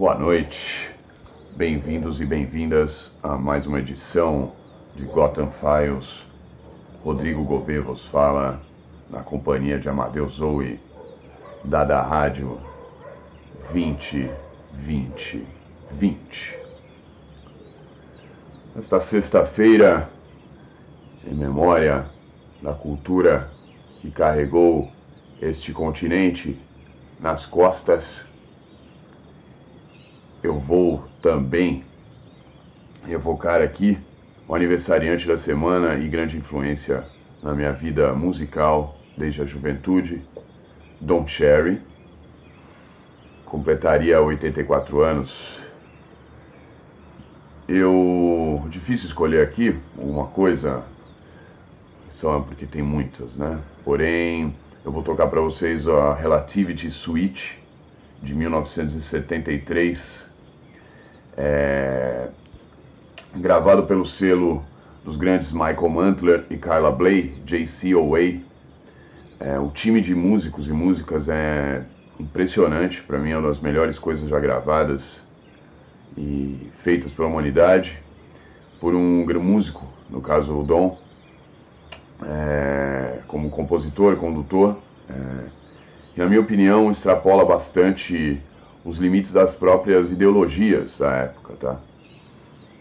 Boa noite, bem-vindos e bem-vindas a mais uma edição de Gotham Files. Rodrigo Gobet vos fala na companhia de Amadeus Zoe, da Rádio 20, 20, 20. Esta sexta-feira, em memória da cultura que carregou este continente nas costas, eu vou também evocar aqui o aniversariante da semana e grande influência na minha vida musical desde a juventude, Don Cherry. Completaria 84 anos. Eu. Difícil escolher aqui uma coisa, só porque tem muitas, né? Porém, eu vou tocar para vocês a Relativity Suite de 1973, é, gravado pelo selo dos grandes Michael Mantler e Carla Bley, JCOA. É, o time de músicos e músicas é impressionante, para mim é uma das melhores coisas já gravadas e feitas pela humanidade, por um músico, no caso o Dom, é, como compositor, condutor, é, que na minha opinião extrapola bastante os limites das próprias ideologias da época, tá?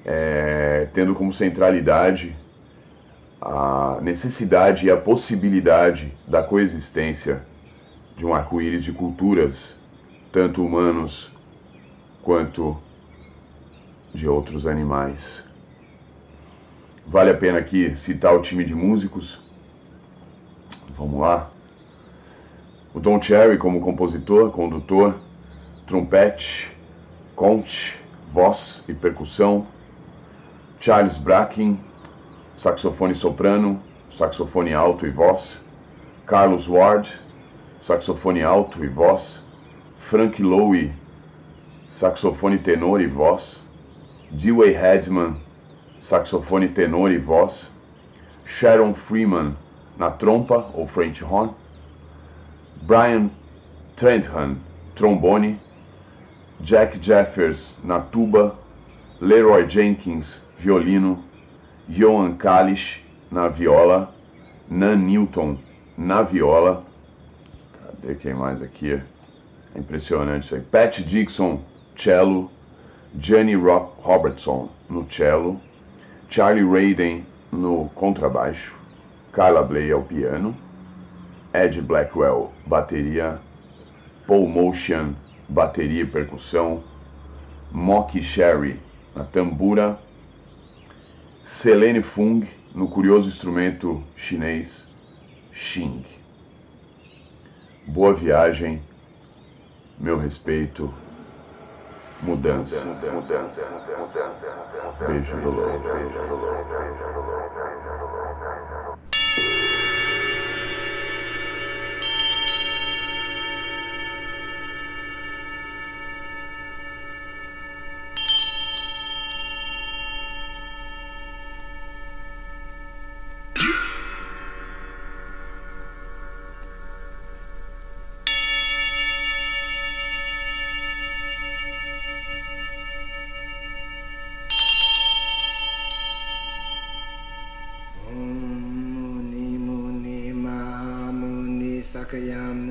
É, tendo como centralidade a necessidade e a possibilidade da coexistência de um arco-íris de culturas, tanto humanos quanto de outros animais. Vale a pena aqui citar o time de músicos. Vamos lá. O Don Cherry como compositor, condutor, trompete, conte, voz e percussão. Charles Bracken, saxofone soprano, saxofone alto e voz. Carlos Ward, saxofone alto e voz. Frank Lowe, saxofone tenor e voz. Dewey Hedman, saxofone tenor e voz, Sharon Freeman na trompa ou French horn, Brian Trentham, trombone, Jack Jeffers na tuba, Leroy Jenkins, violino, Johan Kalish na viola, Nan Newton na viola, cadê quem mais aqui? É impressionante isso aí. Pat Dixon, cello, Jenny Robertson no cello, Charlie Raiden no contrabaixo, Carla Bley ao piano, Ed Blackwell bateria, Paul Motion bateria e percussão, Moki Sherry na tambura, Selene Fung no curioso instrumento chinês Xing. Boa viagem, meu respeito, mudança. mudança, mudança, mudança. Beijo do louco. Sakayam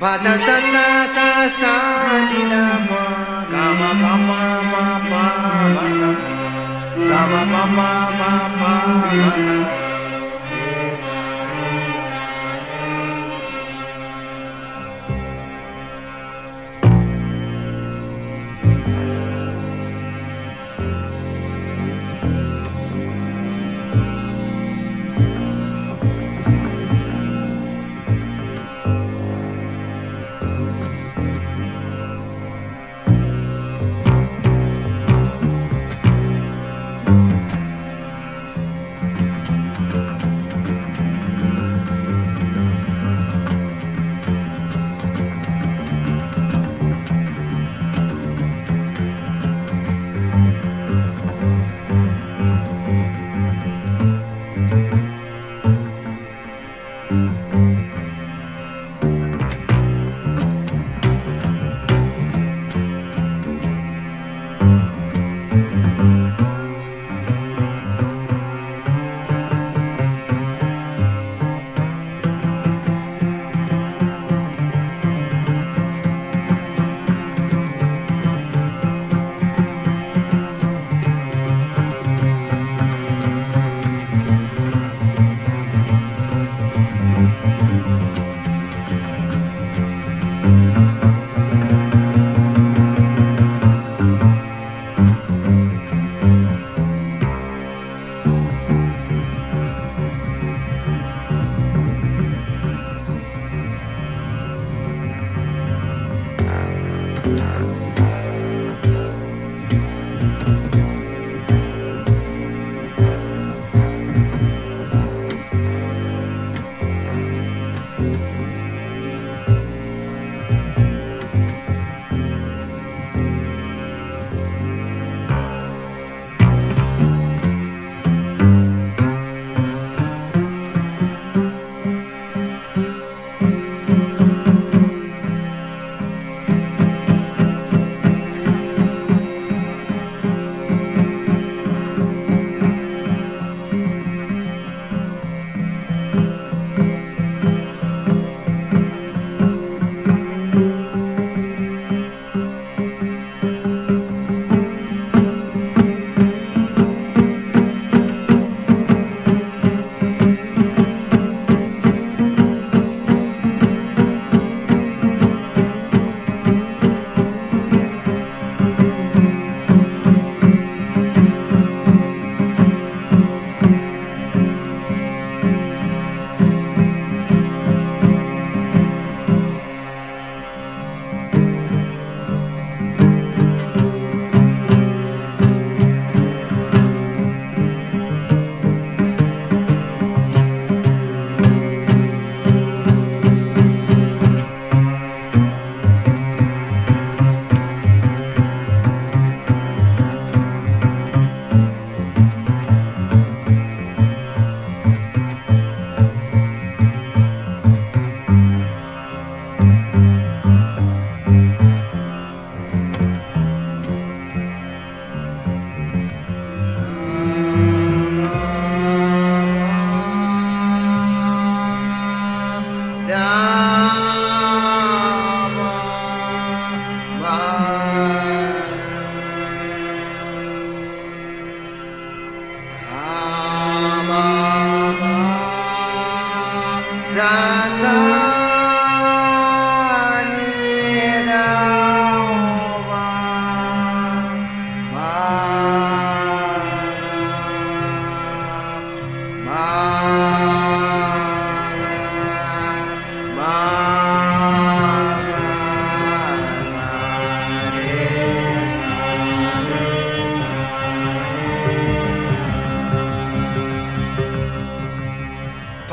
Pada sa sa sa sa dinama, kama pama pama pama, kama pama. Música